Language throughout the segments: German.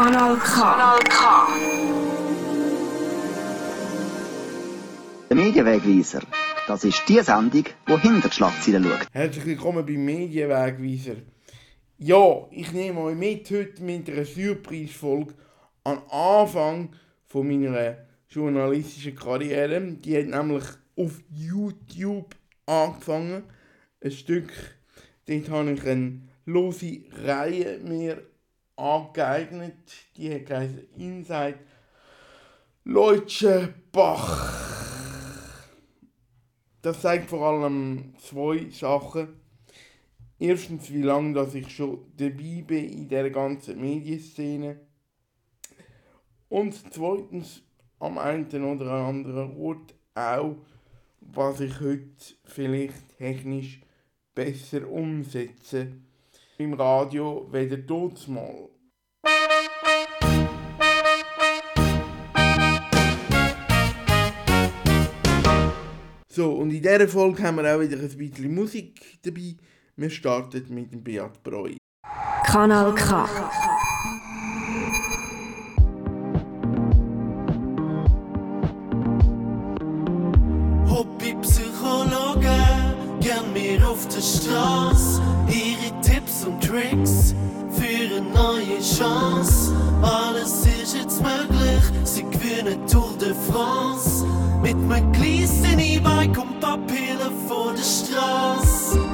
Kanal K. Der Medienwegweiser. Das ist die Sendung, die hinter die Schlagzeilen schaut. Herzlich willkommen beim Medienwegweiser. Ja, ich nehme euch mit heute mit einer Surprise-Folge am Anfang von meiner journalistischen Karriere. Die hat nämlich auf YouTube angefangen. Ein Stück, dort habe ich eine lose Reihe mir angeeignet. Die hat geheißen Inside Leutschenbach. Das zeigt vor allem zwei Sachen. Erstens, wie lange dass ich schon dabei bin in der ganzen Medienszene. Und zweitens, am einen oder anderen Ort auch, was ich heute vielleicht technisch besser umsetze im Radio weder mal. So, und in dieser Folge haben wir auch wieder ein bisschen Musik dabei. Wir starten mit dem Beat Breu. Kanal K. Hobbypsychologe, gern mehr auf der Straße. Ihre Tipps und Tricks für eine neue Chance. Alles ist jetzt möglich, sie gewinnen Tour de France. Mit einem kleinen E-Bike und Papieren vor der Straße.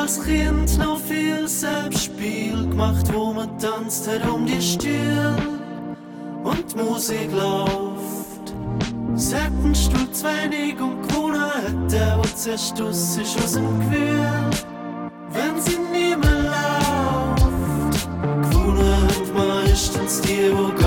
Als Kind noch viel Selbstspiel gemacht, wo man tanzt hat um die Stühle und die Musik läuft. Sättenst du zu wenig und gewonnen hat der, der zuerst aus aus dem Gewühl. Wenn sie nie mehr läuft, gewonnen hat meistens die, wo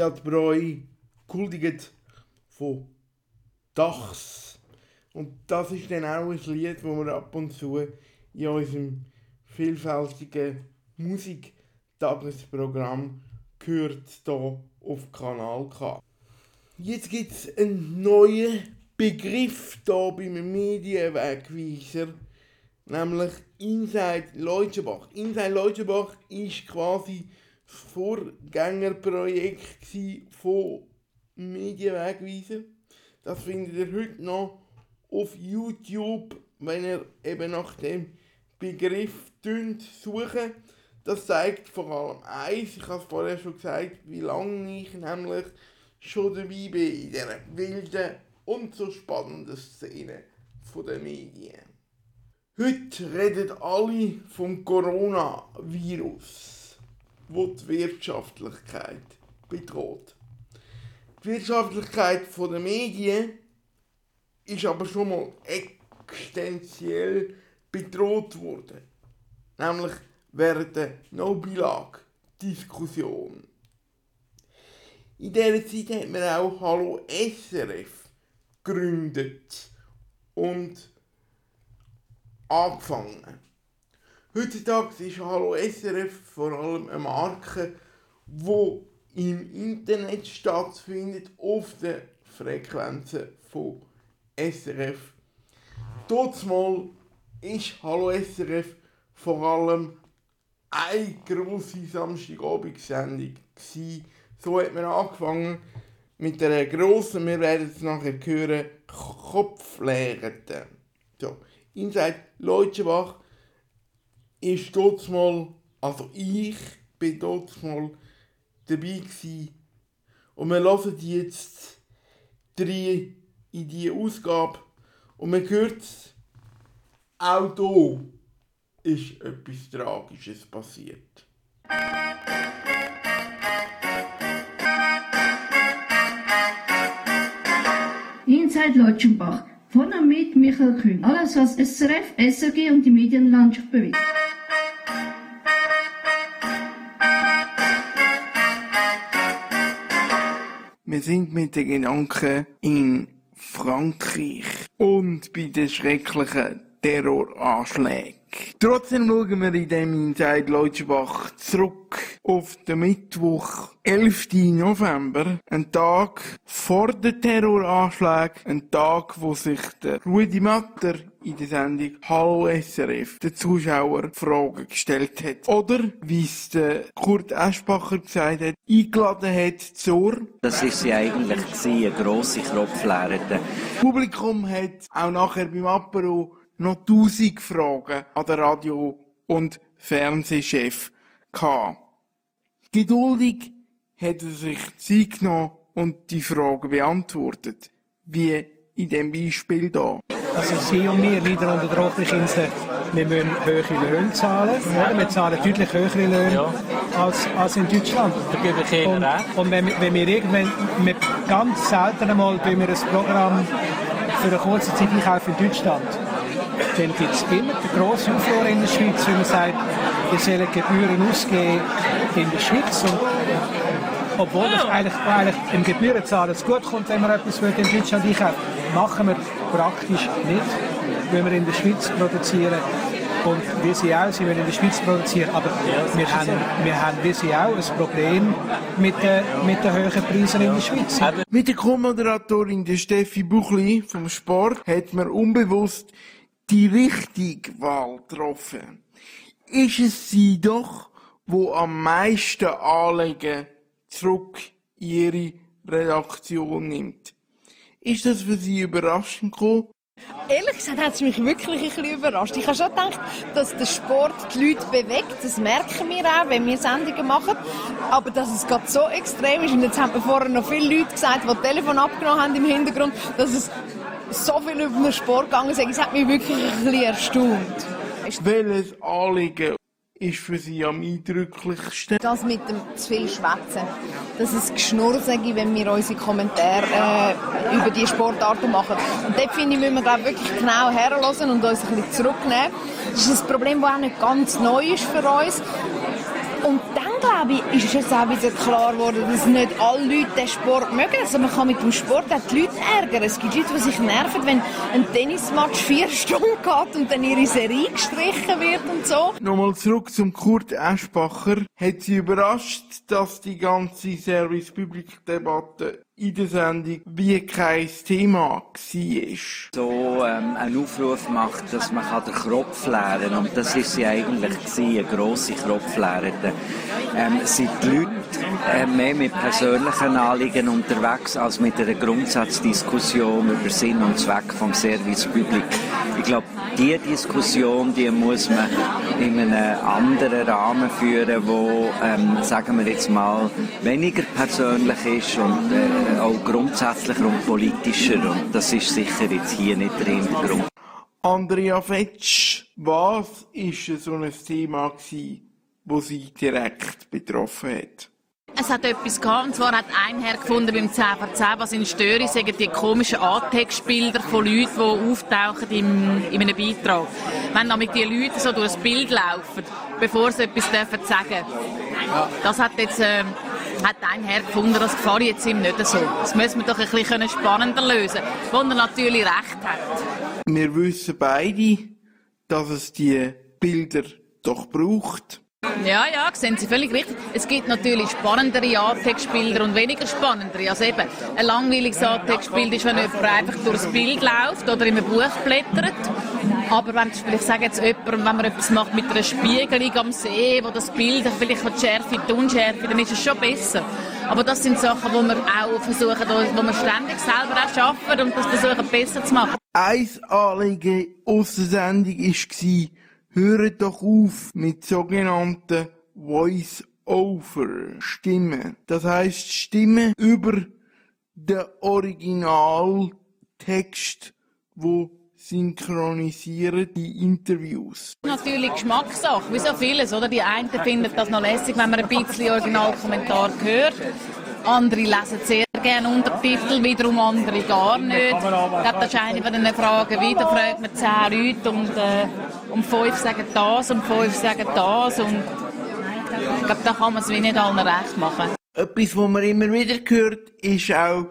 Breu, gehuldigt von Dachs. Und das ist dann auch ein Lied, das wir ab und zu in unserem vielfältigen Musiktagesprogramm gehört hier auf Kanal K. Jetzt gibt es einen neuen Begriff hier beim Medienwegweiser, nämlich Inside Leutschenbach. Inside Leutschenbach ist quasi das Vorgängerprojekt von Medienwegweiser. Das findet ihr heute noch auf YouTube, wenn ihr eben nach dem Begriff suchen. Das zeigt vor allem eins, ich habe es vorher schon gesagt, wie lange ich nämlich schon dabei bin in dieser wilden und so spannenden Szene der Medien. Heute reden alle vom Coronavirus, wo die Wirtschaftlichkeit bedroht. Die Wirtschaftlichkeit der Medien ist aber schon mal existenziell bedroht worden. Nämlich während der No-Bilag-Diskussion. In dieser Zeit hat man auch Hallo SRF gegründet und angefangen. Heutzutage ist Hallo SRF vor allem eine Marke, die im Internet stattfindet, auf den Frequenzen von SRF. Mal ist Hallo SRF vor allem eine grosse Samstagabendsendung gsi. So hat man angefangen mit einer grossen, wir werden es nachher hören, Kopflehrte. So, Inside Leutschenbach ist dort mal, also ich bin dort mal dabei gewesen. Und wir hören jetzt drei in diese Ausgabe und man hört auch hier ist etwas Tragisches passiert. Inside Lotschenbach. Von und mit Michael Kühn. Alles, was SRF, SRG und die Medienlandschaft bewegt. Sind mit den Gedanken in Frankreich und bei den schrecklichen Terroranschlägen. Trotzdem schauen wir in dem Inside Leutschbach zurück auf den Mittwoch, 11. November, ein Tag vor dem Terroranschlag, ein Tag, wo sich der Rudi Matter in der Sendung Hallo SRF den Zuschauer Fragen gestellt hat. Oder, wie es der Kurt Eschbacher gesagt hat, eingeladen hat zur... Das ist sie eigentlich eine grosse Kropflehrerin. Das Publikum hat auch nachher beim Apero noch tausend Fragen an den Radio- und Fernsehchef gehabt. Geduldig hat er sich Zeit genommen und die Fragen beantwortet. Wie in dem Beispiel hier. Also Sie und wir leiden unter der Obergrenze. Wir müssen höhere Löhne zahlen. Oder? Wir zahlen deutlich höhere Löhne Ja. als, als in Deutschland. Da gebe ich Ihnen Und, recht. und wenn, wir- wenn wir irgendwann, wir ganz selten einmal tun wir ein Programm für eine kurze Zeit einkaufen in Deutschland, dann gibt es immer den grossen Aufruhr in der Schweiz, wenn man sagt, wir sollen Gebühren ausgeben in der Schweiz. Und obwohl das eigentlich, eigentlich im Gebührenzahlen gut kommt, wenn man etwas will in Deutschland einkaufen machen wir praktisch nicht, wenn wir in der Schweiz produzieren. Und wie Sie auch, Sie wollen in der Schweiz produzieren, aber wir haben, wir haben wie Sie auch ein Problem mit den, mit den hohen Preisen in der Schweiz. Mit der Co-Moderatorin der Steffi Buchli vom Sport hat man unbewusst die richtige Wahl getroffen. Ist es sie doch, wo am meisten Anliegen zurück in ihre Redaktion nimmt? Ist das für sie überraschend gekommen? Ehrlich gesagt hat es mich wirklich ein bisschen überrascht. Ich habe schon gedacht, dass der Sport die Leute bewegt. Das merken wir auch, wenn wir Sendungen machen. Aber dass es gerade so extrem ist, und jetzt haben wir vorher noch viele Leute gesagt, die das Telefon abgenommen haben im Hintergrund, dass es so viel über den Sport gegangen ist, das hat mich wirklich ein bisschen erstaunt. Welches Anliegen ist für sie am eindrücklichsten? Das mit dem zu viel Schwätzen. Dass es Geschnurr sage, wenn wir unsere Kommentare äh, über die Sportarten machen. Und dort finde ich, müssen wir glaub, wirklich genau herhören und uns ein bisschen zurücknehmen. Das ist ein Problem, das auch nicht ganz neu ist für uns. Glaube ich, ist jetzt auch wieder klar geworden, dass nicht alle Leute den Sport mögen. Also man kann mit dem Sport auch die Leute ärgern. Es gibt Leute, die sich nerven, wenn ein Tennismatch vier Stunden geht und dann ihre Serie gestrichen wird und so. Nochmal zurück zum Kurt Eschbacher. Hat sie überrascht, dass die ganze Service-Public-Debatte in der Sendung wie kein Thema war? So ähm, einen Aufruf macht, dass man den Kropf leeren kann. Und das ist sie eigentlich gewesen, eine grosse Kropflehrende. Ähm, sind die Leute äh, mehr mit persönlichen Anliegen unterwegs als mit einer Grundsatzdiskussion über Sinn und Zweck vom Service Public. Ich glaube, diese Diskussion, die muss man in einem anderen Rahmen führen, wo, ähm, sagen wir jetzt mal, weniger persönlich ist und äh, auch grundsätzlicher und politischer. Und das ist sicher jetzt hier nicht der Hintergrund. Andrea Fetsch, was ist so ein Thema das sie direkt betroffen hat? Es hat etwas gehabt, und zwar hat ein Herr gefunden beim 10 vor 10, was ihn störe, sagen die komischen Antextbilder von Leuten, die auftauchen im, in einem Beitrag. Wenn damit die Leute so durch das Bild laufen, bevor sie etwas dürfen sagen. Das hat jetzt, äh, hat ein Herr gefunden, das gefällt jetzt ihm nicht so. Das müssen wir doch ein bisschen spannender lösen, wo er natürlich recht hat. Wir wissen beide, dass es die Bilder doch braucht. Ja, ja, sehen Sie völlig richtig. Es gibt natürlich spannendere A-Textbilder und weniger spannendere. Also eben, ein langweiliges A-Textbild ist, wenn jemand einfach durchs Bild läuft oder in einem Buch blättert. Aber wenn, ich sage jetzt jemand, wenn man etwas macht mit einer Spiegelung am See, wo das Bild vielleicht die Schärfe, die Unschärfe, dann ist es schon besser. Aber das sind Sachen, die wir auch versuchen, wo wir ständig selber auch schaffen und das versuchen besser zu machen. Ein Anliegen aus der Sendung war, Hört doch auf mit sogenannten Voice-Over-Stimmen. Das heißt Stimmen über den Originaltext, wo synchronisieren die Interviews. Natürlich Geschmackssache, wie so vieles, oder? Die einen finden das noch lässig, wenn man ein bisschen Originalkommentar hört. Andere lesen sehr gerne Untertitel, wiederum andere gar nicht. Ich glaube, das ist eine von den Fragen wieder. Fragt man zehn Leute und äh, um fünf sagen das und fünf sagen das. Und ich glaube, da kann man es wie nicht allen recht machen. Etwas, was man immer wieder hört, ist auch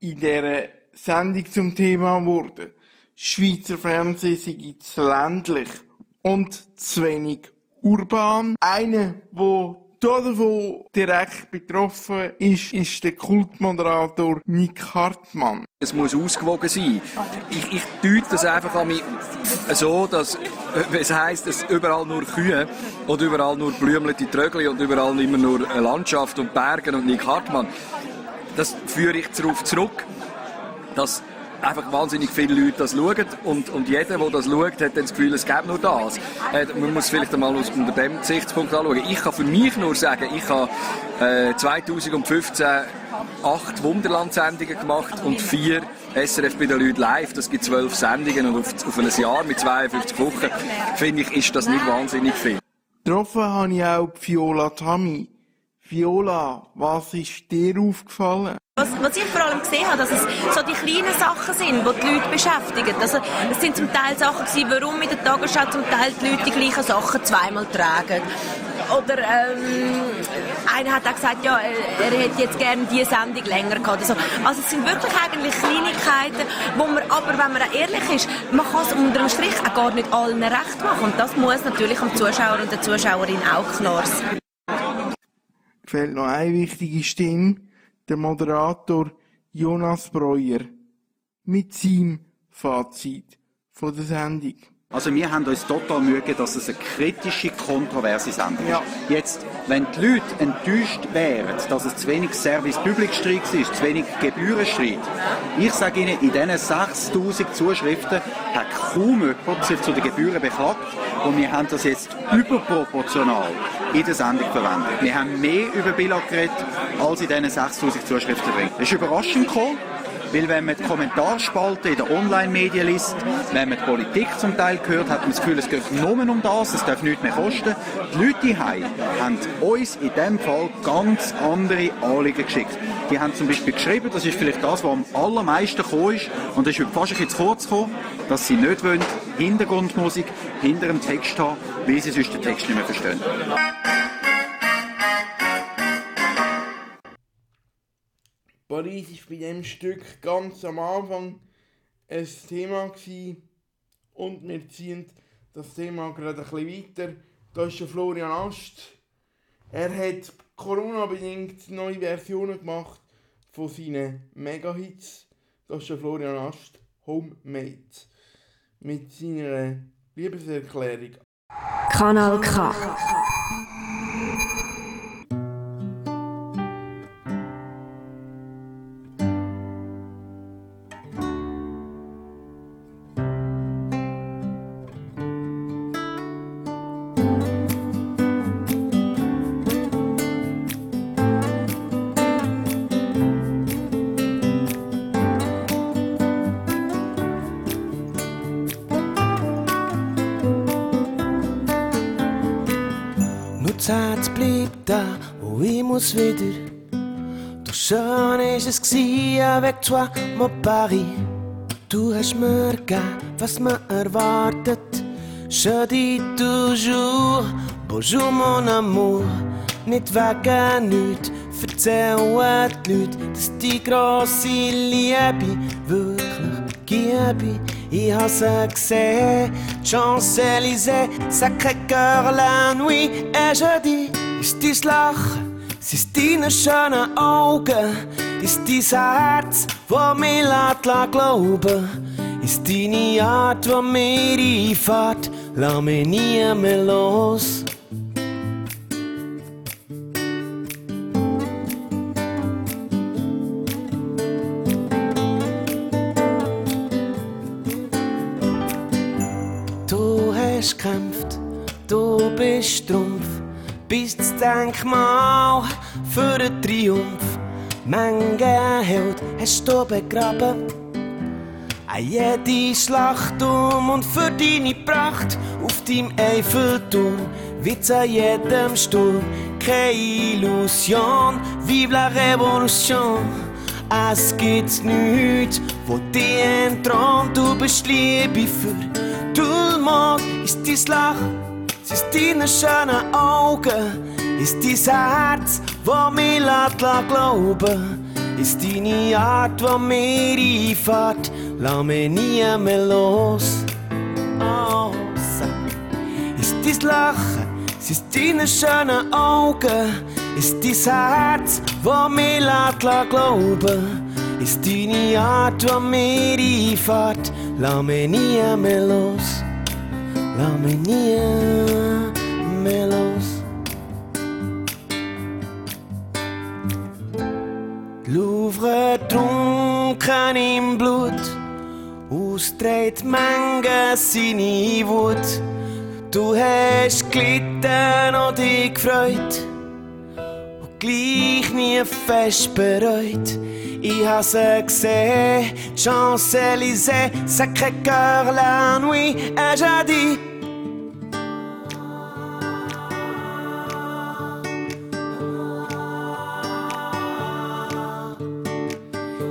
in dieser Sendung zum Thema geworden. Schweizer Fernsehen sei zu ländlich und zu wenig urban. Einer, der davon direkt betroffen ist, ist der Kultmoderator Nick Hartmann. Es muss ausgewogen sein. Ich, ich deute das einfach an mich so, dass es heisst, dass überall nur Kühe und überall nur blümliche Trögli und überall immer nur Landschaft und Berge und Nick Hartmann. Das führe ich darauf zurück, dass einfach wahnsinnig viele Leute das schauen und, und jeder, der das schaut, hat dann das Gefühl, es gäbe nur das. Äh, man muss vielleicht einmal aus unter dem Gesichtspunkt anschauen. Ich kann für mich nur sagen, ich habe äh, 2015 acht Wunderland-Sendungen gemacht und vier SRF bei den Leuten live. Das gibt zwölf Sendungen und auf, auf ein Jahr mit 52 Wochen, finde ich, ist das nicht wahnsinnig viel. Getroffen habe ich auch Viola Tammy. Viola, was ist dir aufgefallen? Was, was ich vor allem gesehen habe, dass es so die kleinen Sachen sind, die die Leute beschäftigen. Also, es sind zum Teil Sachen gewesen, warum in der Tagesschau zum Teil die Leute die gleichen Sachen zweimal tragen. Oder ähm, einer hat auch gesagt, ja, er hätte jetzt gerne diese Sendung länger gehabt. Also, also es sind wirklich eigentlich Kleinigkeiten, wo man, aber wenn man auch ehrlich ist, man kann es unter dem Strich auch gar nicht allen recht machen. Und das muss natürlich dem Zuschauer und der Zuschauerin auch klar sein. Fehlt noch eine wichtige Stimme der Moderator Jonas Breuer mit seinem Fazit von der Sendung. Also wir haben uns total Mühe dass es eine kritische, kontroverse Sendung ist. Ja. Jetzt, wenn die Leute enttäuscht wären, dass es zu wenig Service-Public-Streit ist, zu wenig Gebührenstreit, ich sage Ihnen, in diesen 6000 Zuschriften hat kaum jemand sich zu den Gebühren beklagt und wir haben das jetzt überproportional in der Sendung verwendet. Wir haben mehr über Billard geredet, als in diesen 6000 Zuschriften drin. Das ist überraschend gekommen. Weil wenn man die Kommentarspalte in den Online-Medien liest, wenn man die Politik zum Teil hört, hat man das Gefühl, es geht nur um das, es darf nichts mehr kosten. Die Leute hier haben uns in diesem Fall ganz andere Anliegen geschickt. Die haben zum Beispiel geschrieben, das ist vielleicht das, was am allermeisten gekommen ist, und das ist fast ein bisschen zu kurz gekommen, dass sie nicht wollen, Hintergrundmusik hinter dem Text haben, weil sie sonst den Text nicht mehr verstehen. Lucigerweise war bei diesem Stück ganz am Anfang ein Thema gewesen. und wir ziehen das Thema gerade ein bisschen weiter. Da ist der Florian Ast. Er hat Corona-bedingt neue Versionen gemacht von seinen Mega-Hits. Das ist der Florian Ast, Homemade. Mit seiner Liebeserklärung. Kanal K. Doch schön ist es gsi avec toi, mon Paris. Du was. Je dis toujours, bonjour mon amour. Nicht wegen nichts, erzählen die Leute, dass die grosse Liebe wirklich gebe. Ich Champs-Élysées, Sacré-Cœur la nuit. Et je dis, ist sind deine schönen Augen, ist dein Herz, wo mich lässt glauben, ist deine Art, wo mir einfährt, lass mich nie mehr los. Du hast gekämpft, du bist Trumpf, bist das Denkmal für den Triumph. Menge Held hast du begraben, an jede Schlacht um und für deine Pracht auf deinem Eiffelturm, wie zu jedem Sturm. Keine Illusion, vive la Revolution. Es gibt nichts, wo dich entthront, du bist Liebe für tout. Ist dein Lachen, sind deine schönen Augen, ist dein Herz, wo mich lässt glauben, ist deine Art, wo mir einfährt, lass mich nie mehr los. Oh, ist dein Lachen, sind deine schönen Augen, ist dein Herz, wo mir lässt glauben, ist deine Art, wo mir einfährt, lass mich nie mehr los. Lass mich nie mehr los. Louvre trunken im Blut, ausdreht Menge seine Wut. Du hast gelitten und dich gefreut und gleich nie fest bereut. Sie gesehen, Champs-Élysées, Sacré-Cœur la nuit, et j'ai dit,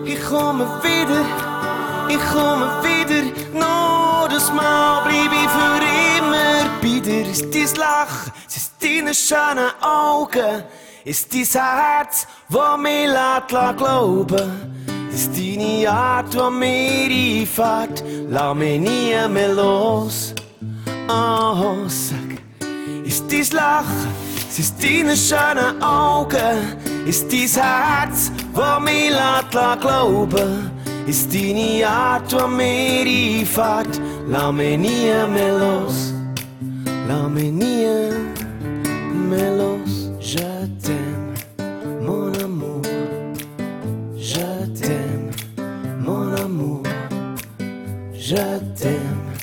Ich komme wieder, ich komme wieder, nur das Mal bleib ich für immer bei dir. Ist dein Lachen, ist deine schönen Augen, ist dein Herz, wo mich lässt glauben. Ist deine Art, wo mir einfährt, lass mich nie mehr los. Oh, sag, ist dein Lachen, sind deine schönen Augen, ist dein Herz, wo mich lässt glauben, ist deine Art, wo mir einfährt, lass mich nie mehr los, lass mich nie mehr los. Je t'aime,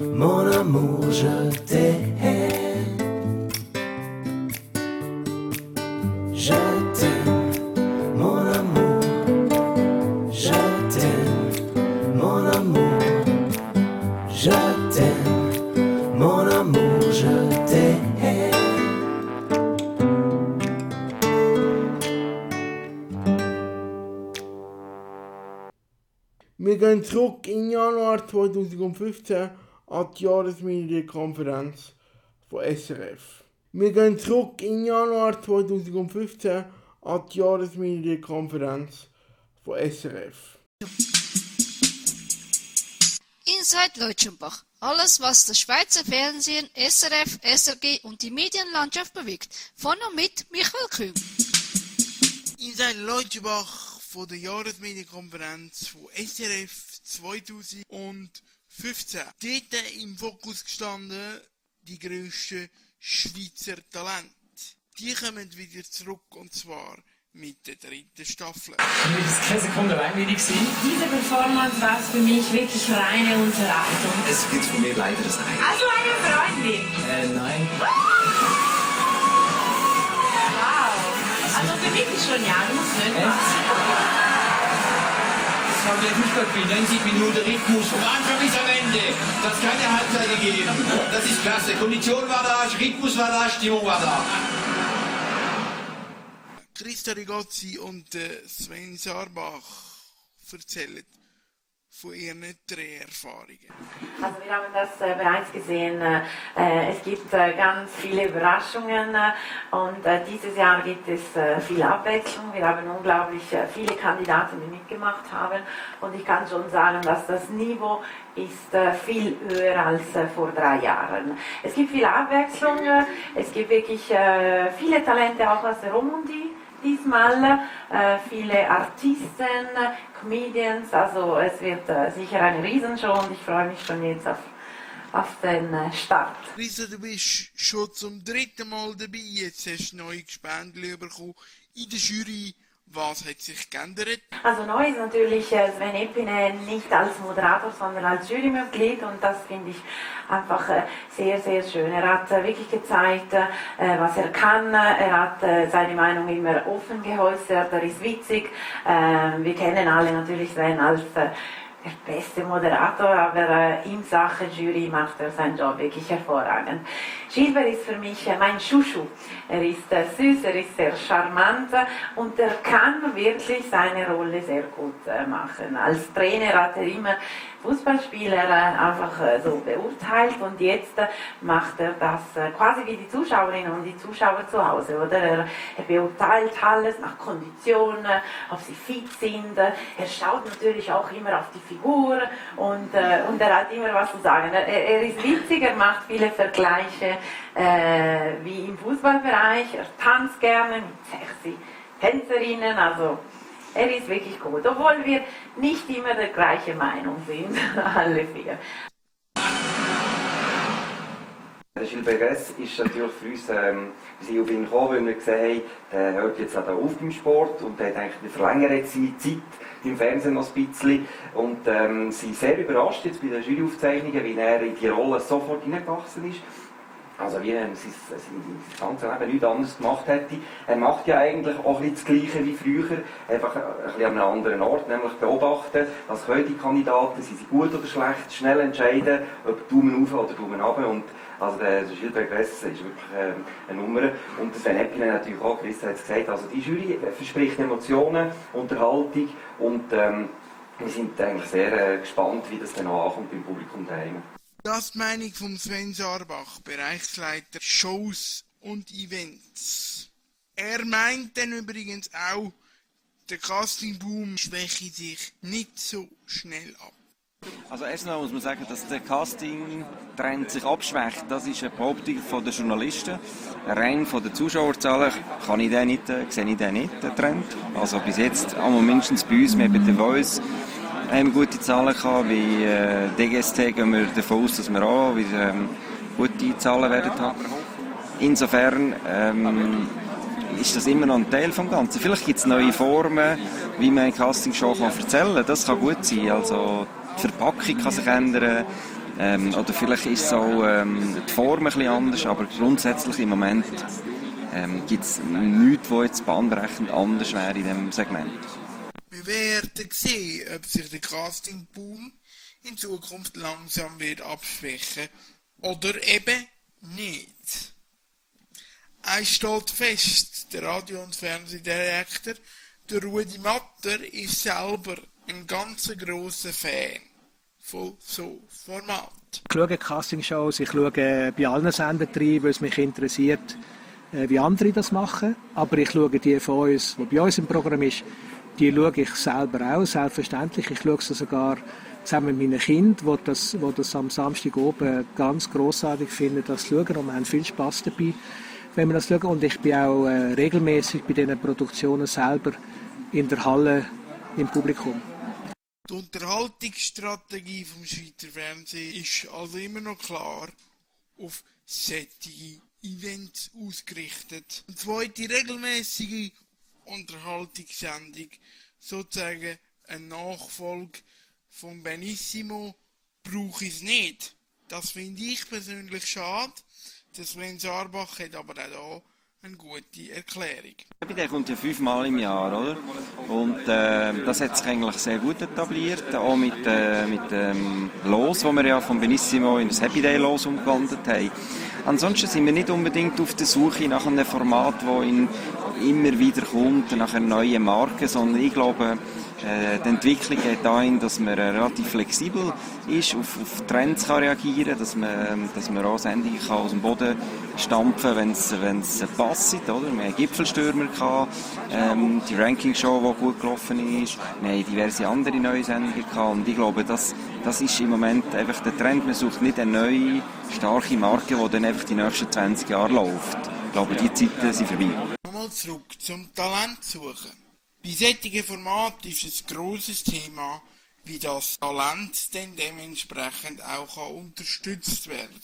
mon amour, je t'aime. Gehen zurück in Januar 2015 an die Jahresmedienkonferenz von SRF. Wir gehen zurück in Januar 2015 an die Jahresmedienkonferenz von SRF. Inside Leutschenbach. Alles, was das Schweizer Fernsehen, SRF, SRG und die Medienlandschaft bewegt. Von und mit Michael Kühn. Inside Leutschenbach von der Jahresmedienkonferenz von SRF 2015. Dort im Fokus gestanden die grössten Schweizer Talente. Die kommen wieder zurück und zwar mit der dritten Staffel. Mir ist keine Sekunde langweilig gewesen. Diese Performance war für mich wirklich reine Unterhaltung. Es gibt von mir leider das Nein. Also eine Freundin? Äh, nein. Wow. Also mich ist schon ja, du musst nicht Das haben wir Fußballspiel, 90 Minuten Rhythmus vom Anfang bis am Ende. Das hat keine Halbzeit gegeben. Das ist klasse. Kondition war da, Rhythmus war da, Stimmung war da. Christa Rigozzi und äh, Sven Sarbach erzählen von ihren Dreherfahrungen. Also wir haben das äh, bereits gesehen. Äh, es gibt äh, ganz viele Überraschungen äh, und äh, dieses Jahr gibt es äh, viel Abwechslung. Wir haben unglaublich viele Kandidaten, die mitgemacht haben und ich kann schon sagen, dass das Niveau ist viel höher als vor drei Jahren. Es gibt viel Abwechslung. Es gibt wirklich viele Talente auch aus der Romandie diesmal, äh, viele Artisten, Comedians, also es wird äh, sicher eine Riesenshow und ich freue mich schon jetzt auf, auf den äh, Start. Lisa, du bist schon zum dritten Mal dabei, jetzt hast du neue Gespendli bekommen in der Jury. Was hat sich geändert? Also neu ist natürlich Sven Epine nicht als Moderator, sondern als Jurymitglied und das finde ich einfach sehr, sehr schön. Er hat wirklich gezeigt, was er kann. Er hat seine Meinung immer offen geäußert. Er ist witzig. Wir kennen alle natürlich Sven als der beste Moderator, aber äh, in Sachen Jury macht er seinen Job wirklich hervorragend. Gilbert ist für mich äh, mein Schuschu. Er ist äh, süß, er ist sehr charmant und er kann wirklich seine Rolle sehr gut äh, machen. Als Trainer hat er immer Fußballspieler äh, einfach äh, so beurteilt und jetzt macht er das quasi wie die Zuschauerinnen und die Zuschauer zu Hause, oder? Er, beurteilt alles nach Konditionen, ob sie fit sind. Er schaut natürlich auch immer auf die Figur und, äh, und er hat immer was zu sagen. Er, er ist witzig, er macht viele Vergleiche äh, wie im Fußballbereich. Er tanzt gerne mit sexy Tänzerinnen, also er ist wirklich gut, obwohl wir nicht immer der gleichen Meinung sind, alle vier. Gilles Beres ist natürlich für uns, ähm, wir sind auf ihn gekommen, weil wir gesehen haben, der hört jetzt auch auf beim Sport und der hat eigentlich, wir verlängern jetzt seine Zeit im Fernsehen noch ein bisschen und ähm, sind sehr überrascht jetzt bei den Juryaufzeichnungen, wie er in die Rolle sofort hineingewachsen ist. Also wie er sein, sein ganzes Leben nichts anderes gemacht hätte. Er macht ja eigentlich auch ein das Gleiche wie früher, einfach ein bisschen an einem anderen Ort, nämlich beobachten, was können die Kandidaten, sind sie gut oder schlecht, schnell entscheiden, ob Daumen auf oder Daumen runter. Und also der, Gilbert Gress ist wirklich ähm, eine Nummer. Und Sven Eppinen natürlich auch, Chris hat es gesagt, also die Jury verspricht Emotionen, Unterhaltung und ähm, wir sind eigentlich sehr äh, gespannt, wie das dann ankommt beim Publikum daheim. Das die Meinung von Sven Sarbach, Bereichsleiter Shows und Events. Er meint dann übrigens auch, der Castingboom schwäche sich nicht so schnell ab. Also erstmal muss man sagen, dass der Casting-Trend sich abschwächt. Das ist eine Behauptung von den Journalisten. Rein von den Zuschauerzahlen kann ich den nicht, äh, sehe ich den nicht, den Trend. Also bis jetzt, einmal mindestens bei uns, wir haben The Voice, haben gute Zahlen gehabt. Bei äh, DGST gehen wir davon aus, dass wir auch wieder, ähm, gute Zahlen werden haben. Insofern ähm, ist das immer noch ein Teil vom Ganzen. Vielleicht gibt es neue Formen, wie man eine Castingshow kann erzählen kann. Das kann gut sein. Also die Verpackung kann sich ändern. Ähm, oder vielleicht ist auch ähm, die Form ein bisschen anders, aber grundsätzlich im Moment ähm, gibt es nichts, was jetzt bahnbrechend anders wäre in diesem Segment. Wir werden sehen, ob sich der Castingboom in Zukunft langsam wird abschwächen oder eben nicht. Eins steht fest, der Radio- und Fernsehdirektor, der Rudi Matter, ist selber ein ganz grosser Fan von so Format. Ich schaue Castingshows, ich schaue bei allen Sendern rein, weil es mich interessiert, wie andere das machen. Aber ich schaue die von uns, die bei uns im Programm ist, die schaue ich selber auch, selbstverständlich. Ich schaue sie sogar zusammen mit meinen Kindern, die das, die das am Samstag oben ganz großartig finden, das zu schauen und wir haben viel Spaß dabei, wenn wir das schauen. Und ich bin auch äh, regelmäßig bei diesen Produktionen selber in der Halle im Publikum. Die Unterhaltungsstrategie vom Schweizer Fernsehen ist also immer noch klar auf solche Events ausgerichtet. Eine zweite regelmäßige Unterhaltungssendung, sozusagen eine Nachfolge vom Benissimo, brauche ich es nicht. Das finde ich persönlich schade. Der Sven Sarbach hat aber auch hier eine gute Erklärung. Der kommt ja fünfmal im Jahr, oder? Und äh, das hat sich eigentlich sehr gut etabliert, auch mit, äh, mit dem Los, wo wir ja von Benissimo in das Happy Day Los umgewandelt haben. Ansonsten sind wir nicht unbedingt auf der Suche nach einem Format, das immer wieder kommt, nach einer neuen Marke, sondern ich glaube, äh, die Entwicklung geht dahin, dass man relativ flexibel ist, auf, auf Trends kann reagieren dass man, dass man auch Sendungen kann aus dem Boden stampfen kann, wenn es passt. Oder? Wir haben Gipfelstürmer, gehabt, ähm, die Ranking-Show, die gut gelaufen ist. Wir haben diverse andere neue Sendungen gehabt. Und ich glaube, das, das ist im Moment einfach der Trend. Man sucht nicht eine neue, starke Marke, die dann einfach die nächsten 20 Jahre läuft. Ich glaube, die Zeiten sind vorbei. Nochmal zurück zum Talent suchen. Bei solchen Formaten ist es ein grosses Thema, wie das Talent dann dementsprechend auch kann unterstützt werden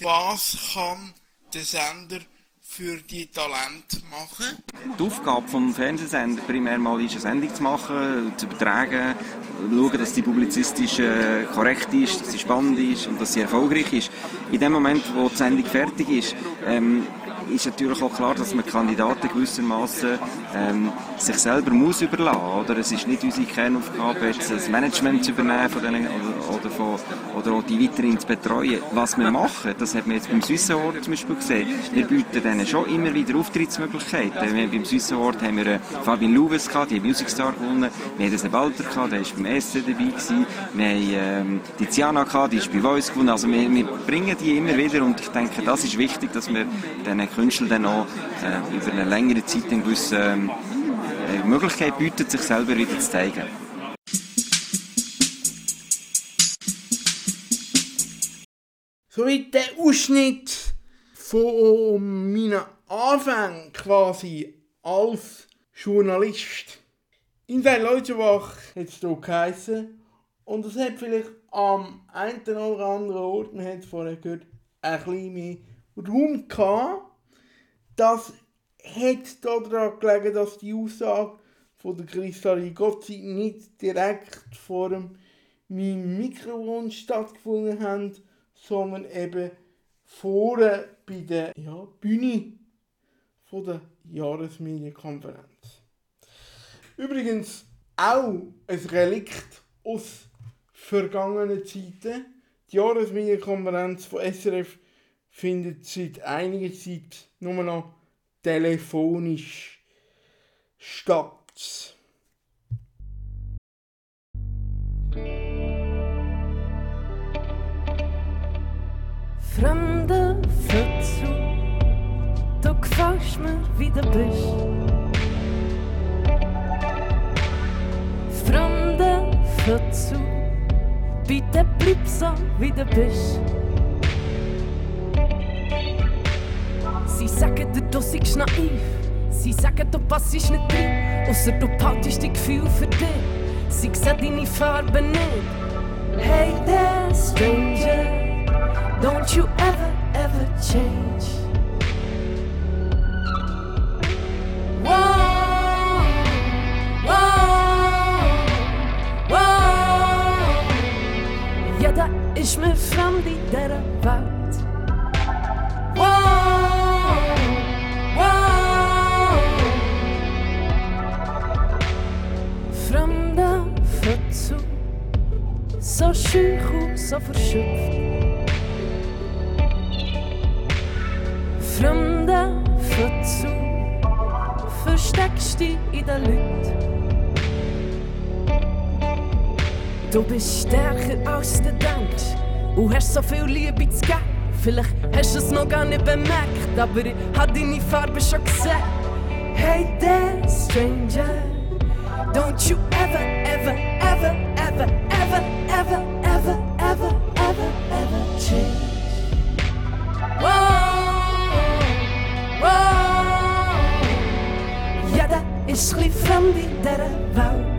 Was kann der Sender für die Talente machen? Die Aufgabe des Fernsehsender primär mal ist, eine Sendung zu machen, zu übertragen, schauen, dass die publizistisch äh, korrekt ist, dass sie spannend ist und dass sie erfolgreich ist. In dem Moment, wo die Sendung fertig ist, ähm, ist natürlich auch klar, dass man Kandidaten gewissermaßen ähm, sich selber muss überlassen oder? Es ist nicht unsere Kernaufgabe, jetzt das Management zu übernehmen von denen, oder, oder, von, oder auch die weiterhin zu betreuen. Was wir machen, das hat man jetzt beim Swiss Award zum Beispiel gesehen, wir bieten denen schon immer wieder Auftrittsmöglichkeiten. Wir, beim Swiss Award haben wir äh, Fabian Louves gehabt, die Music Star gewonnen, wir haben den Walter gehabt, der war beim SC dabei gewesen, wir haben ähm, die Tiana gehabt, die ist bei uns gewonnen, also wir, wir bringen die immer wieder und ich denke, das ist wichtig, dass wir diesen Künstler dann auch äh, über eine längere Zeit eine gewisse äh, Möglichkeit bietet, sich selber wieder zu zeigen. Soweit der Ausschnitt von meinen Anfängen quasi als Journalist. In der Leutschenbach hat es hier geheißen, und es hat vielleicht am einen oder anderen Ort, man hat es vorher gehört, ein bisschen mehr Raum gehabt. Das hat daran gelegen, dass die Aussage von der Kristalli Gott sei nicht direkt vor meinem Mikrofon stattgefunden hat, sondern eben vorne bei der ja, Bühne von der Jahresmedienkonferenz. Übrigens auch ein Relikt aus vergangenen Zeiten. Die Jahresmedienkonferenz von SRF findet seit einiger Zeit nur noch telefonisch statt. Fremde zu, du gefällst mir, wie du bist. Fremde zu, bitte bleib so, wie du bist. Sie sagen dir, du seist naiv. Sie sagen, du passst nicht rein. Ausser du behaltest die Gefühl für dich. Sie sehen deine Farbe nicht. Hey there, stranger. Don't you ever, ever change. Whoa, whoa, whoa. Ja, da ist mir fremd in dieser Welt. So schüch und so verschöpft. Fremde Fötzel, versteckst dich in den Leuten. Du bist stärker als du denkst und hast so viel Liebe zu geben. Vielleicht hast du es noch gar nicht bemerkt, aber ich hab deine Farbe schon gesehen. Hey there, stranger, Don't you ever, ever, ever, ever, ever, ever, ever, ever, change. Wow, wow. Ja, dat is lief van die derde woud.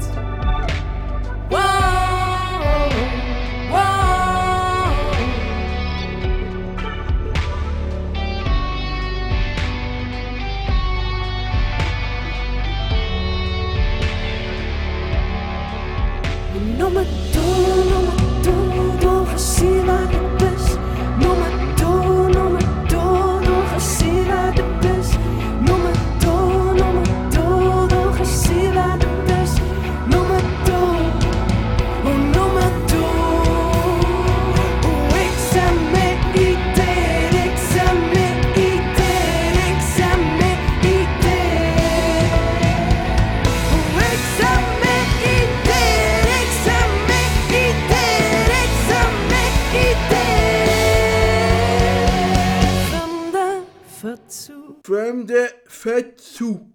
Verzoek.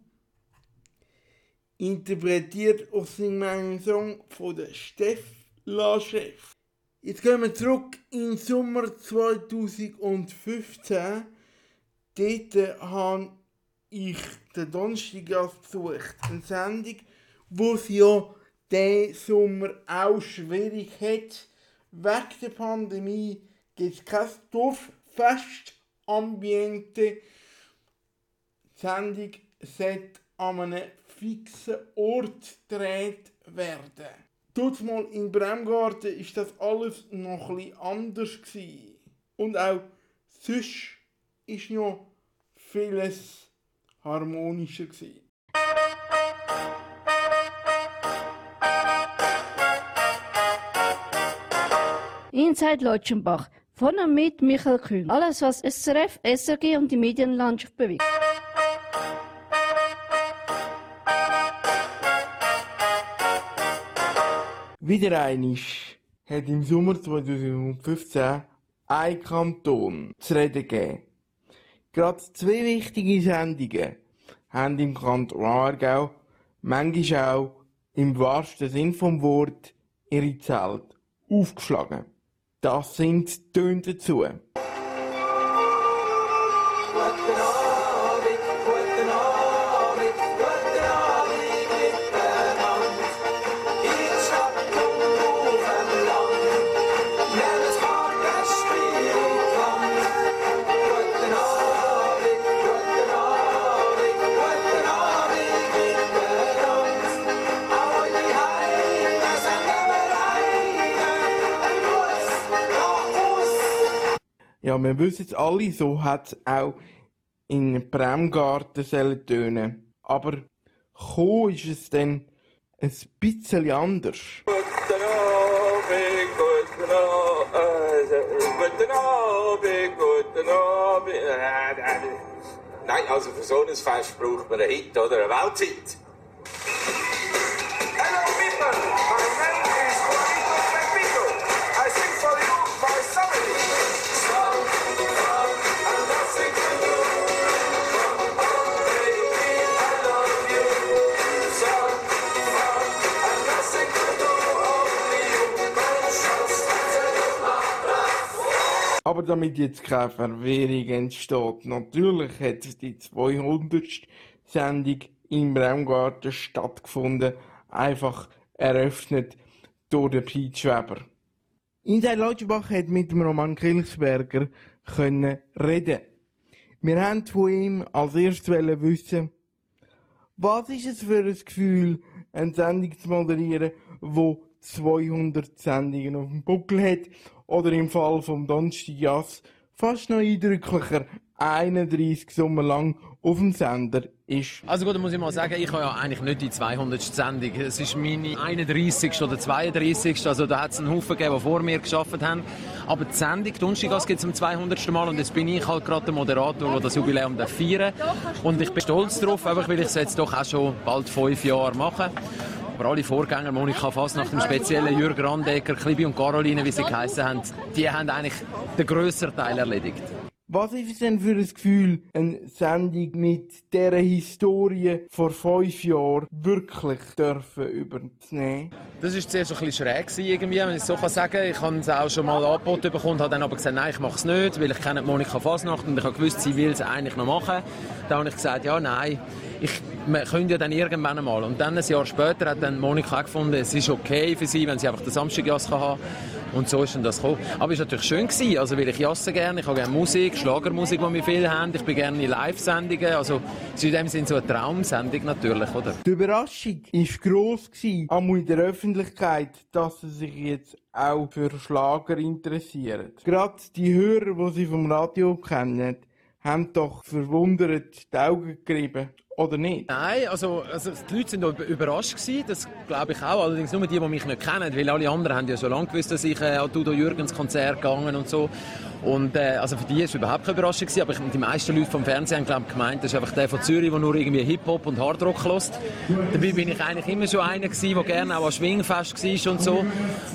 Interpretiert aus dem Song von der Steff La Chef. Jetzt gehen wir zurück in den Sommer 2015. Dort habe ich den Donnerstag besucht. Eine Sendung, wo sie ja diesen Sommer auch schwierig hat. Wegen der Pandemie gibt es kein Dorffest-Ambiente. Die Sendung sollte an einem fixen Ort gedreht werden. Dort mal in Bremgarten ist das alles noch etwas anders gewesen. Und auch sonst ist noch vieles harmonischer gewesen. Inside Lotschenbach. Von und mit Michael Kühn. Alles, was SRF, SRG und die Medienlandschaft bewegt. Wieder einisch hat im Sommer 2015 ein Kanton zu reden gegeben. Gerade zwei wichtige Sendungen haben im Kanton Aargau, manchmal auch im wahrsten Sinn vom Wort, ihre Zelte aufgeschlagen. Das sind Töne dazu. Ja, wir wissen es alle, so hat es auch in Bremgarten sollen tönen. Aber gekommen ist es dann ein bisschen anders. Guten Abend, guten Abend, guten Abend, guten Abend. Nein, also für so ein Fest braucht man einen Hit oder eine Weltzeit. Hello people, Aber damit jetzt keine Verwirrung entsteht, natürlich hat die 200. Sendung im Bremgarten stattgefunden, einfach eröffnet durch den Piet Schweber. Inside Lodgebach hat mit dem Roman Kilchsberger können reden. Wir haben von ihm als erstes wissen, was ist es für ein Gefühl, eine Sendung zu moderieren, wo 200 Sendungen auf dem Buckel hat oder im Fall vom Donnerstag Jass fast noch eindrücklicher 31 Sommer lang auf dem Sender ist. Also gut, dann muss ich mal sagen, ich habe ja eigentlich nicht die 200. Sendung. Es ist meine 31. oder 32. Also da hat es einen Haufen gegeben, die vor mir geschafft haben. Aber die Sendung, Donnerstag gibt es zum 200. Mal und jetzt bin ich halt gerade der Moderator, der das Jubiläum feiern. Und ich bin stolz darauf, einfach weil ich es jetzt doch auch schon bald fünf Jahre mache. Aber alle Vorgänger, Monika Fass nach dem speziellen Jürg Randecker, Klibi und Caroline, wie sie geheißen haben, die haben eigentlich den grösseren Teil erledigt. Was ist es denn für ein Gefühl, eine Sendung mit dieser Historie vor fünf Jahren wirklich dürfen übernehmen? Das war zuerst ein bisschen schräg, gewesen, irgendwie, wenn ich es so kann sagen kann. Ich habe es auch schon mal angeboten bekommen, habe dann aber gesagt, nein, ich mache es nicht, weil ich kenne Monika Fasnacht und ich habe gewusst, sie will es eigentlich noch machen. Dann habe ich gesagt, ja, nein, ich, wir können ja dann irgendwann einmal. Und dann ein Jahr später hat dann Monika auch gefunden, es ist okay für sie, wenn sie einfach den Samstagjass haben kann. Und so ist dann das gekommen. Aber es war natürlich schön, gewesen, also weil ich jasse gerne, ich habe gerne Musik, Schlagermusik, die wir viel haben, ich bin gerne in Live-Sendungen, also in dem Sinne so eine Traumsendung natürlich, oder? Die Überraschung war gross, gewesen, auch in der Öffentlichkeit, dass sie sich jetzt auch für Schlager interessieren. Gerade die Hörer, die sie vom Radio kennen, haben doch verwundert die Augen gerieben. Oder nicht? Nein, also, also die Leute sind überrascht gewesen, das glaube ich auch. Allerdings nur die, die mich nicht kennen, weil alle anderen haben ja schon lange gewusst, dass ich äh, an Udo Jürgens Konzert gegangen und so. Und äh, also für die war es überhaupt keine Überraschung aber ich, die meisten Leute vom Fernsehen haben glaub, gemeint, das ist einfach der von Zürich, der nur irgendwie Hip-Hop und Hardrock hört. Dabei bin ich eigentlich immer schon einer gewesen, der gerne auch an Schwingfest war und so.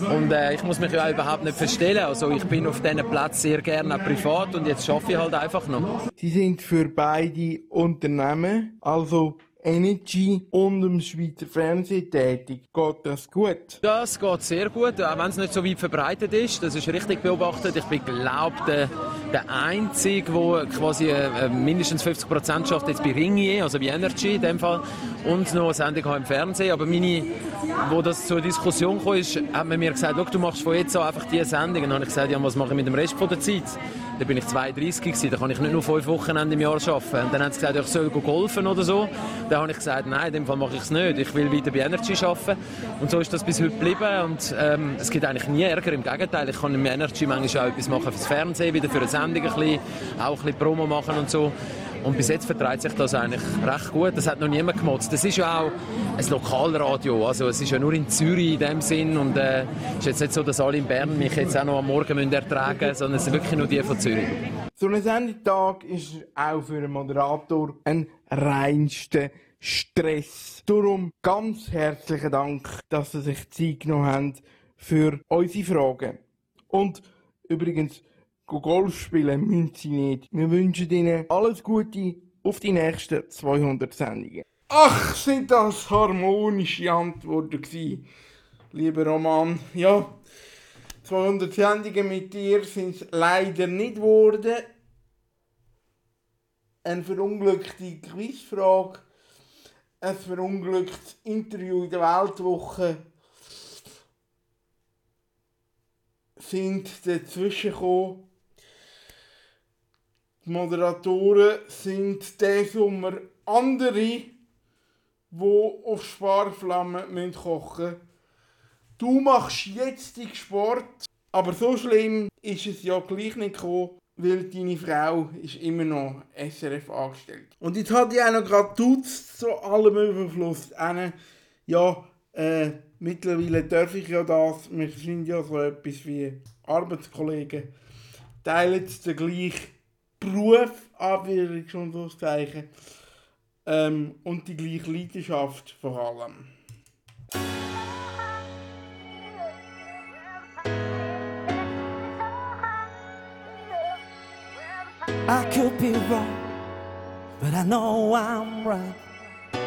Und äh, ich muss mich ja überhaupt nicht verstellen. Also ich bin auf diesen Plätzen sehr gerne auch privat und jetzt arbeite ich halt einfach noch. Sie sind für beide Unternehmen, also Energy und dem Schweizer Fernsehen tätig. Geht das gut? Das geht sehr gut, auch wenn es nicht so weit verbreitet ist. Das ist richtig beobachtet. Ich bin, glaube der, der Einzige, der quasi äh, mindestens 50% schafft jetzt bei Ringier, also bei Energy in dem Fall, und noch eine Sendung im Fernsehen. Aber meine, wo das zur Diskussion kam, ist, hat man mir gesagt, du machst von jetzt an einfach diese Sendung. Und dann habe ich gesagt, ja, was mache ich mit dem Rest von der Zeit? Da bin ich 32 gewesen, da kann ich nicht nur fünf Wochenende im Jahr arbeiten. Und dann haben sie gesagt, ich soll golfen oder so. Dann habe ich gesagt, nein, in dem Fall mache ich es nicht. Ich will weiter bei Energy arbeiten. Und so ist das bis heute geblieben. Und ähm, es gibt eigentlich nie Ärger. Im Gegenteil, ich kann im Energy manchmal auch etwas machen fürs Fernsehen, wieder für eine Sendung ein bisschen, auch ein bisschen Promo machen und so. Und bis jetzt vertreibt sich das eigentlich recht gut. Das hat noch niemand gemotzt. Das ist ja auch ein Lokalradio. Also es ist ja nur in Zürich in dem Sinn. Und es äh, ist jetzt nicht so, dass alle in Bern mich jetzt auch noch am Morgen müssen ertragen müssen, sondern es sind wirklich nur die von Zürich. So ein Sendetag ist auch für einen Moderator ein reinster Stress. Darum ganz herzlichen Dank, dass Sie sich Zeit genommen haben für unsere Fragen. Und übrigens, Golf spielen müssen Sie nicht. Wir wünschen Ihnen alles Gute auf die nächsten 200 Sendungen. Ach, sind das harmonische Antworten gewesen, lieber Roman. Ja, 200 Sendungen mit dir sind es leider nicht geworden. Eine verunglückte Quizfrage, ein verunglücktes Interview in der Weltwoche sind dazwischen gekommen. Die Moderatoren sind diesen Sommer andere, die auf Sparflammen kochen müssen. Du machst jetzt die Sport, aber so schlimm ist es ja gleich nicht gekommen, weil deine Frau ist immer noch SRF angestellt. Und jetzt hat ich auch noch gerade duzt zu allem Überfluss. Ja, äh, mittlerweile darf ich ja das. Wir sind ja so etwas wie Arbeitskollegen. Teilen den gleichen Schlusszeichen. Ähm, und die gleiche Leidenschaft vor allem. I could be wrong, but I know I'm right.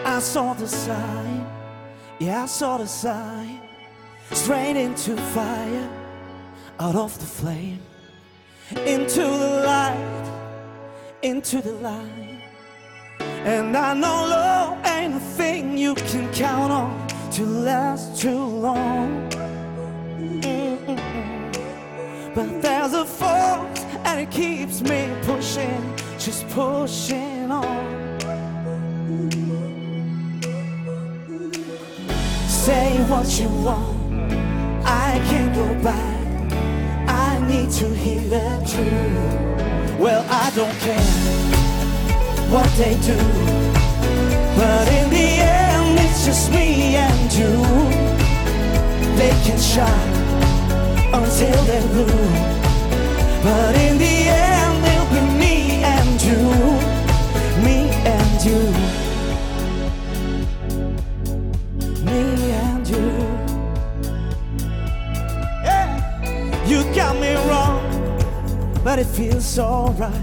I saw the sign, yeah, I saw the sign. Straight into fire, out of the flame, into the light, into the light. And I know love ain't a thing you can count on to last too long. But there's a force and it keeps me pushing, just pushing on. Say what you want, I can't go back. I need to hear the truth. Well, I don't care what they do, but in the end, it's just me and you. They can shine until they're blue. But in the end, it'll be me and you, me and you, me and you. Yeah. You got me wrong, but it feels alright.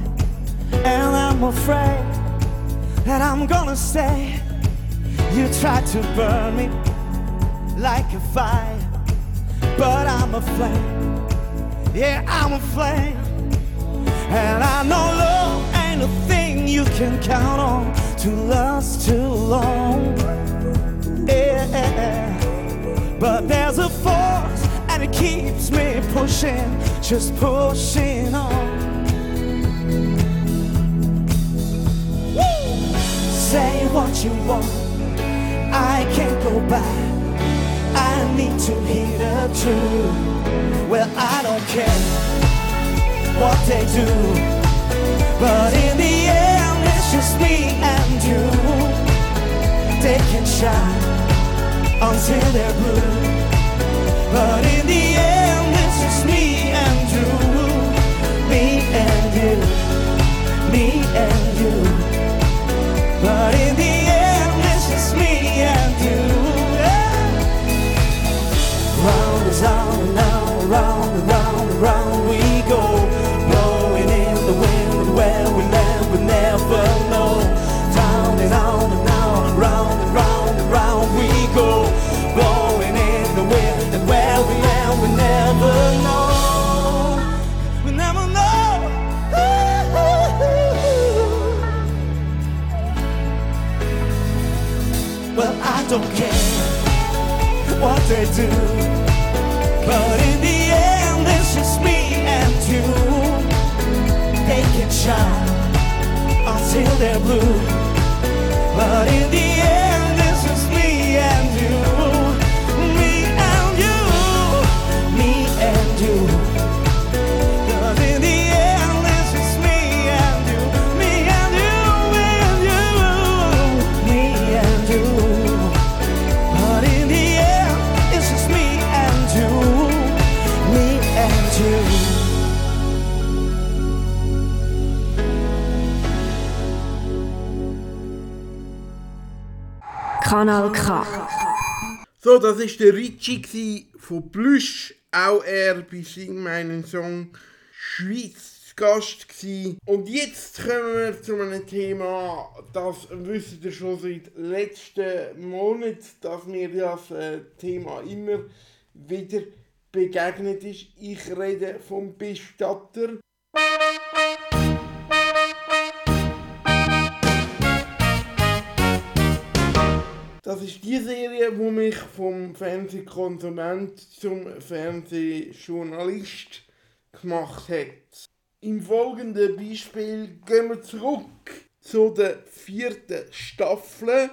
And I'm afraid that I'm gonna stay. You tried to burn me like a fire, but I'm a flame. Yeah, I'm a flame. And I know love ain't a thing you can count on to last too long. Yeah, but there's a force keeps me pushing, just pushing on. Say what you want, I can't go back. I need to hear the truth. Well, I don't care what they do, but in the end, it's just me and you. They can shine until they're blue, but in the don't care what they do. But in the end, it's just me and you. They can shine until they're blue. But in the end, Kanal K. So, das ist der Ritchie gsi von Plüsch, auch er bei Sing meinen Song Schweiz Gast gsi. Und jetzt kommen wir zu einem Thema, das wisst ihr schon seit letzten Monat, dass mir das äh, Thema immer wieder begegnet ist. Ich rede vom Bestatter. Das ist die Serie, die mich vom Fernsehkonsument zum Fernsehjournalist gemacht hat. Im folgenden Beispiel gehen wir zurück zu der vierten Staffel.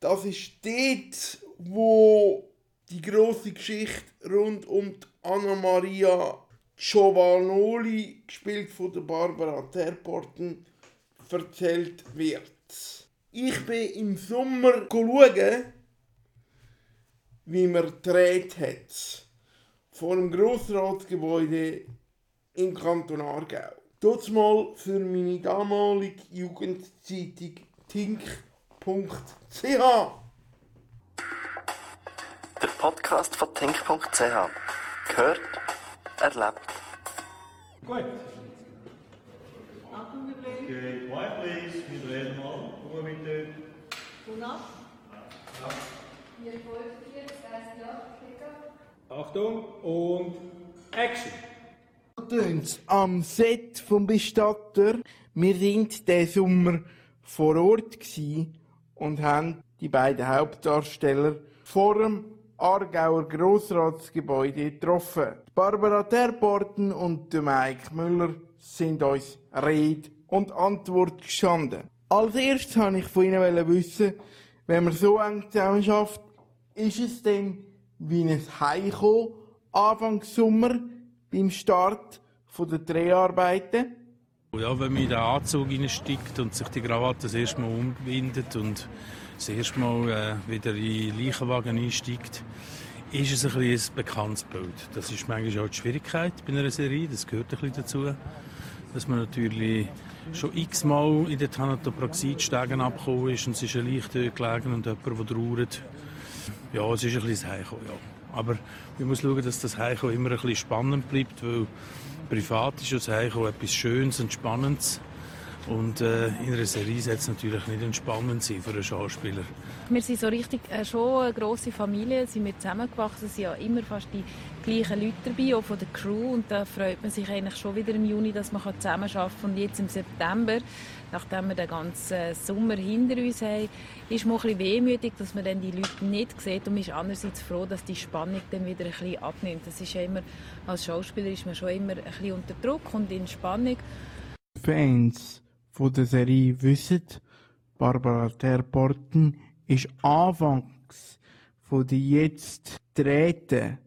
Das ist dort, wo die große Geschichte rund um Anna Maria Giovanoli, gespielt von Barbara Terporten, erzählt wird. Ich bin im Sommer schauen, wie man gedreht hat. Vor dem Grossratsgebäude im Kanton Aargau. Dort mal für meine damalige Jugendzeitung tink.ch. Der Podcast von Tink.ch. Gehört, erlebt. Gut. Okay, quiet please. Wir drehen mal. Ruhe bitte. Achtung und Action. Tönt's am Set vom Bestatter. Wir sind diesen Sommer vor Ort gsi und haben die beiden Hauptdarsteller vor dem Aargauer Grossratsgebäude getroffen. Barbara Terporten und Mike Müller sind uns Rede und Antwort gestanden. Als erstes wollte ich von ihnen wissen, wenn man so eng zusammen schafft, ist es denn wie ein Heimkommen Anfang Sommer beim Start der Dreharbeiten? Ja, wenn man in den Anzug reinsteigt und sich die Krawatte das erste Mal umbindet und das erste Mal äh, wieder in den Leichenwagen einsteigt, ist es ein, ein bekanntes Bild. Das ist manchmal auch die Schwierigkeit bei einer Serie, das gehört ein bisschen dazu. Dass man natürlich schon x-mal in der Thanatopraxie die Stegen abgekommen ist und es ist ein Leicht dort gelegen und jemand, der trauert. Ja, es ist ein bisschen Heimkommen, ja. Aber man muss schauen, dass das Heimkommen immer ein bisschen spannend bleibt, weil privat ist das Heimkommen etwas Schönes und Spannendes. Und äh, in einer Serie sollte es natürlich nicht entspannend sein für einen Schauspieler. Wir sind so richtig äh, schon eine grosse Familie, sind wir zusammengewachsen, sind ja immer fast die gleichen Leute dabei, auch von der Crew. Und da freut man sich eigentlich schon wieder im Juni, dass man zusammenarbeiten kann. Und jetzt im September, nachdem wir den ganzen Sommer hinter uns haben, ist man ein bisschen wehmütig, dass man dann die Leute nicht sieht. Und man ist andererseits froh, dass die Spannung dann wieder ein bisschen abnimmt. Das ist ja immer, als Schauspieler ist man schon immer ein bisschen unter Druck und in Spannung. Fans von der Serie wissen, Barbara Terporten ist anfangs von der jetzt drehten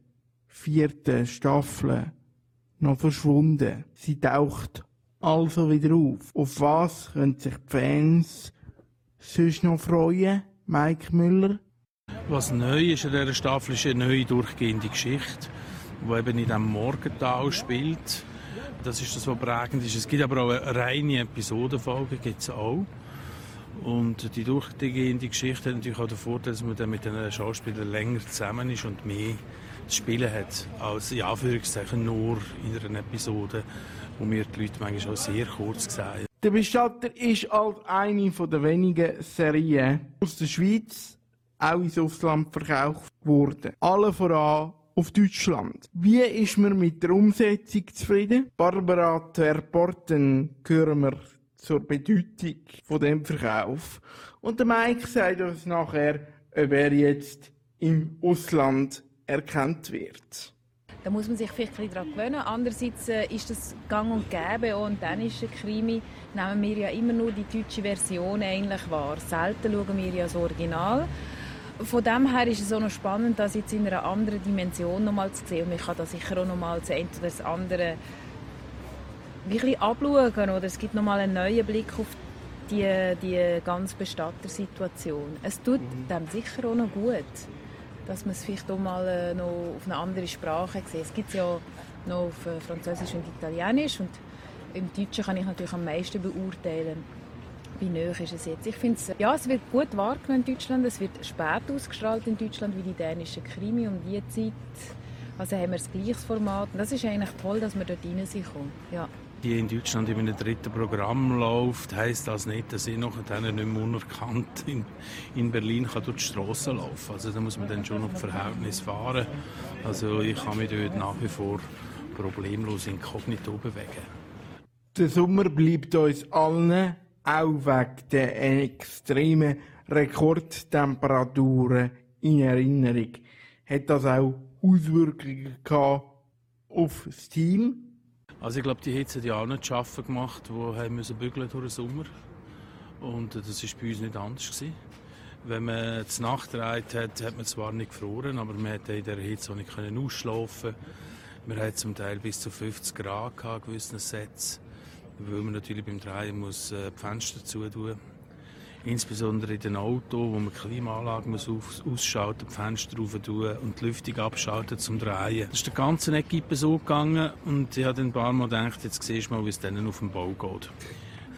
vierten Staffel noch verschwunden. Sie taucht also wieder auf. Auf was können sich die Fans sonst noch freuen, Mike Müller? Was neu ist in dieser Staffel, ist eine neue durchgehende Geschichte, die eben in diesem Morgental spielt. Das ist das, was prägend ist. Es gibt aber auch eine reine Episodenfolge, es auch. Und die durchgehende Geschichte hat natürlich auch den Vorteil, dass man dann mit den Schauspielern länger zusammen ist und mehr zu spielen hat, als in Anführungszeichen nur in einer Episode, wo wir die Leute manchmal auch sehr kurz sehen. Der Bestatter ist als eine der wenigen Serien aus der Schweiz auch ins Ausland verkauft worden. Alle voran auf Deutschland. Wie ist man mit der Umsetzung zufrieden? Barbara Terporten hören wir zur Bedeutung von dem Verkauf. Und der Mike sagt uns nachher, ob er jetzt im Ausland erkannt wird. Da muss man sich vielleicht ein daran gewöhnen. Andererseits äh, ist das gang und gäbe. Auch ein dänischer Krimi nehmen wir ja immer nur die deutsche Version eigentlich wahr. Selten schauen wir ja das Original. Von dem her ist es auch noch spannend, das jetzt in einer anderen Dimension nochmal zu sehen. Und man kann da sicher auch nochmal das eine oder das andere wirklich abschauen. Oder es gibt nochmal einen neuen Blick auf die, die ganze Bestattersituation. Es tut mhm. dem sicher auch noch gut, dass man es vielleicht auch mal äh, noch auf eine andere Sprache sieht. Es gibt es ja noch auf äh, Französisch und Italienisch und im Deutschen kann ich natürlich am meisten beurteilen, wie nah ist es jetzt. Ich finde ja, es wird gut wahrgenommen in Deutschland, es wird spät ausgestrahlt in Deutschland, wie die dänischen Krimi um die Zeit. Also haben wir das gleiche Format und das ist eigentlich toll, dass wir dort rein sind. Ja die in Deutschland in einem dritten Programm läuft, heisst das nicht, dass ich noch nicht mehr unerkannt in, in Berlin kann durch die Straßen laufen Also da muss man dann schon noch Verhältnis fahren. Also ich kann mich dort nach wie vor problemlos inkognito bewegen. Der Sommer bleibt uns allen auch wegen der extremen Rekordtemperaturen in Erinnerung. Hat das auch Auswirkungen gehabt auf das Team? Also ich glaube, die Hitze hat ja auch nicht schaffen gemacht, die haben müssen bügeln durch den Sommer. Und das war bei uns nicht anders gewesen. Wenn man die Nacht gereiht hat, hat man zwar nicht gefroren, aber man konnte in der Hitze auch nicht ausschlafen. Wir hatten zum Teil bis zu 50 Grad gehabt, gewissen Sets, weil man natürlich beim Drehen muss äh, die Fenster zutun insbesondere in den Autos, wo man die Klimaanlage muss aus ausschalten, die Fenster rauf tun und die Lüftung abschalten zum Drehen. Das ist der ganzen Equipe so gegangen und ich habe dann ein paar Mal gedacht, jetzt siehst du mal, wie es dann auf dem Bau geht.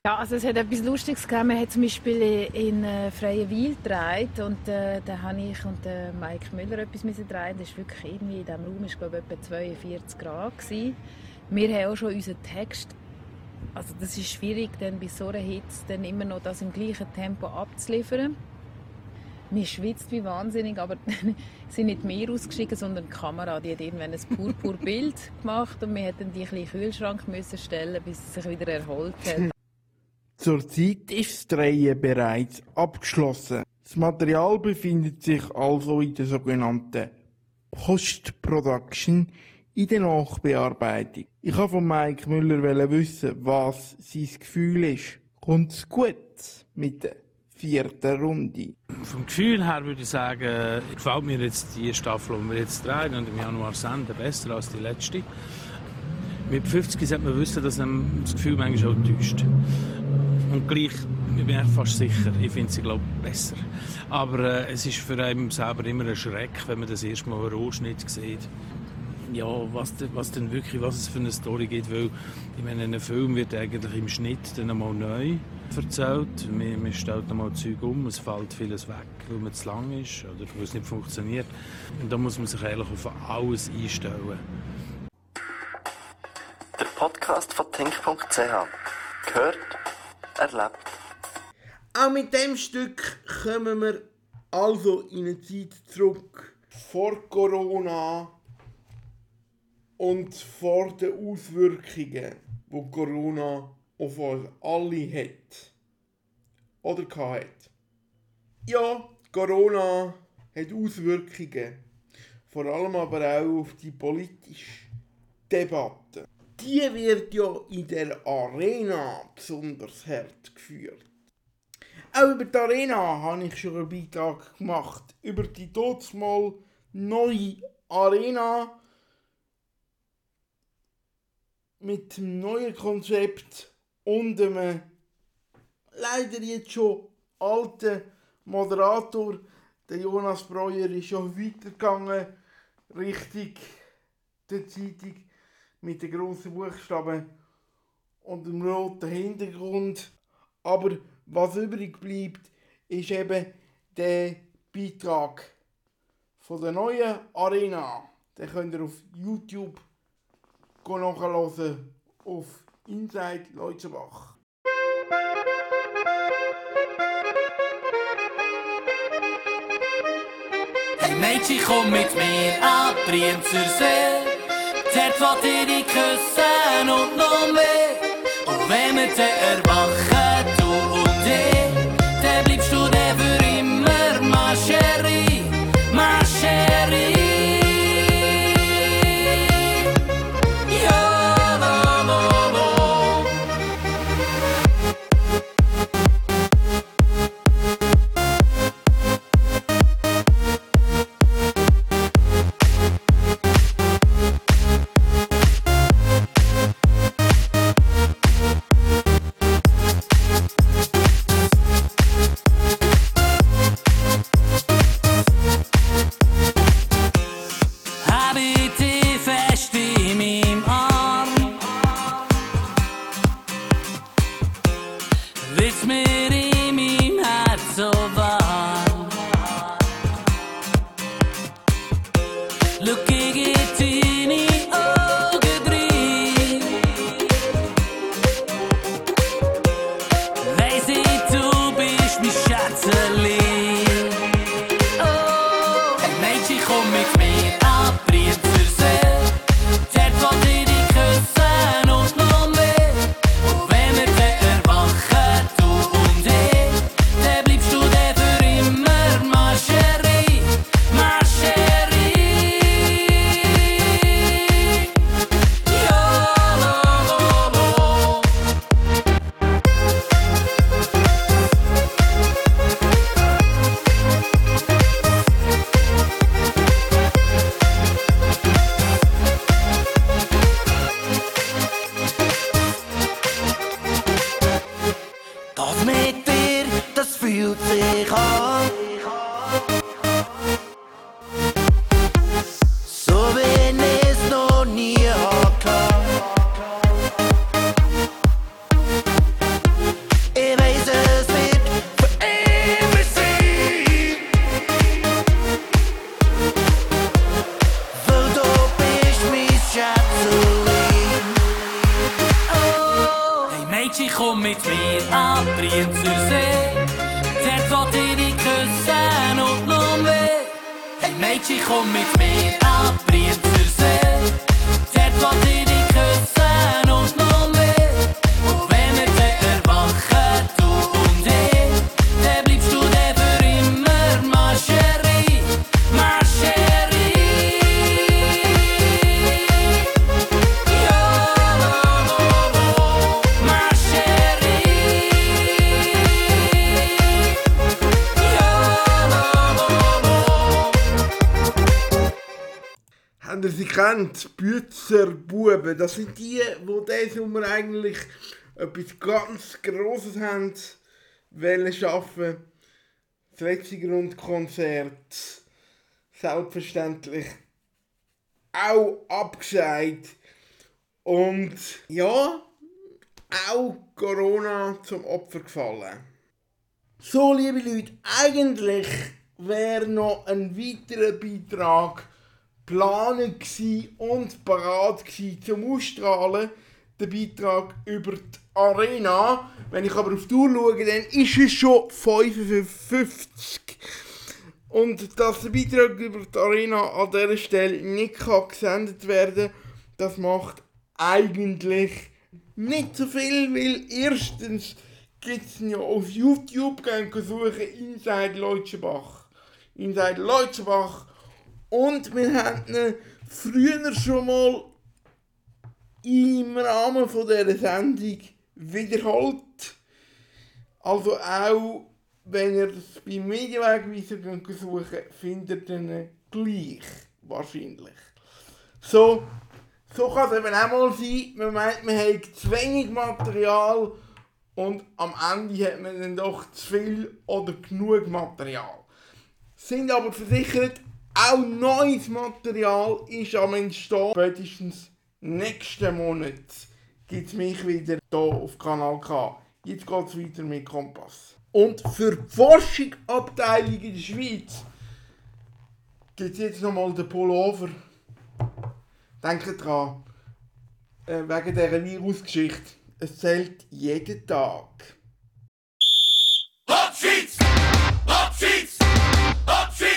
Ja, also es hat etwas Lustiges gegeben. Wir haben zum Beispiel in äh, Freienwil gedreht und äh, da habe ich und äh, Mike Müller etwas müssen drehen. Das ist wirklich irgendwie in diesem Raum ist glaube etwa 42 Grad gewesen. Wir haben auch schon unseren Text also das ist schwierig, dann bei so einer Hitze dann immer noch das im gleichen Tempo abzuliefern. Man schwitzt wie wahnsinnig, aber sind nicht mehr ausgestiegen, sondern die Kamera, die hat irgendwann ein purpur Bild gemacht und wir hätten die ein Kühlschrank müssen stellen, bis es sich wieder erholt hat. Zurzeit ist das Drehen bereits abgeschlossen. Das Material befindet sich also in der sogenannten Post-Production in der Nachbearbeitung. Ich habe von Mike Müller wissen, was sein Gefühl ist. Kommt es gut mit der vierten Runde? Vom Gefühl her würde ich sagen, gefällt mir jetzt die Staffel, die wir jetzt drehen und im Januar senden, besser als die letzte. Mit 50 sollte man wissen, dass einem das Gefühl manchmal auch täuscht. Und gleich ich bin ich fast sicher, ich finde sie glaube ich, besser. Aber äh, es ist für einen selber immer ein Schreck, wenn man das erste Mal einen Rohschnitt sieht ja, was, was denn wirklich, was es für eine Story gibt, weil ich meine, ein Film wird eigentlich im Schnitt dann einmal neu erzählt. Man, man stellt einmal Zeug um, es fällt vieles weg, weil man zu lang ist oder weil es nicht funktioniert. Und da muss man sich eigentlich auf alles einstellen. Der Podcast von Think.ch gehört, erlebt. Auch mit dem Stück kommen wir also in eine Zeit zurück vor Corona und vor den Auswirkungen, die Corona auf uns alle hat. Oder hat. Ja, Corona hat Auswirkungen. Vor allem aber auch auf die politische Debatte. Die wird ja in der Arena besonders hart geführt. Auch über die Arena habe ich schon einen Beitrag gemacht. Über die dort mal neue Arena mit einem neuen Konzept und einem leider jetzt schon alten Moderator. Der Jonas Breuer ist schon weitergegangen Richtung der Zeitung mit den grossen Buchstaben und dem roten Hintergrund. Aber was übrig bleibt, ist eben der Beitrag von der neuen Arena. Den könnt ihr auf YouTube nachhören, auf Inside Leutzenbach. Hey Mädchen, komm mit mir an Brienzersee. Dort will ich dich küssen und noch mehr. Und wenn wir dann erwachen, du und Buben. Das sind die, die diesen Sommer eigentlich etwas ganz Grosses haben wollen schaffen. Das letzte Grundkonzert selbstverständlich auch abgesagt. Und ja, auch Corona zum Opfer gefallen. So, liebe Leute, eigentlich wäre noch ein weiterer Beitrag geplant und parat zum Ausstrahlen. der Beitrag über die Arena. Wenn ich aber auf die Uhr schaue, dann ist es schon 55. Und dass der Beitrag über die Arena an dieser Stelle nicht kann gesendet werden das macht eigentlich nicht so viel, weil erstens gibt es ja auf YouTube, gehen suchen Inside Leutschenbach. Inside Leutschenbach. Und wir hatten ihn früher schon mal im Rahmen von dieser Sendung wiederholt. Also auch wenn ihr es beim Medienwegweiser suchen findet ihr ihn gleich. Wahrscheinlich. So, so kann es eben auch mal sein, man meint, man hat zu wenig Material und am Ende hat man dann doch zu viel oder genug Material. Sind aber versichert, auch neues Material ist am Entstehen. Spätestens nächsten Monat gibt es mich wieder hier auf Kanal K. Jetzt geht es weiter mit Kompass. Und für die Forschungsabteilung in der Schweiz gibt es jetzt nochmal den Pullover. Denkt dran, äh, wegen dieser Virusgeschichte, es zählt jeden Tag. Abschieds! Abschieds! Abschieds! Im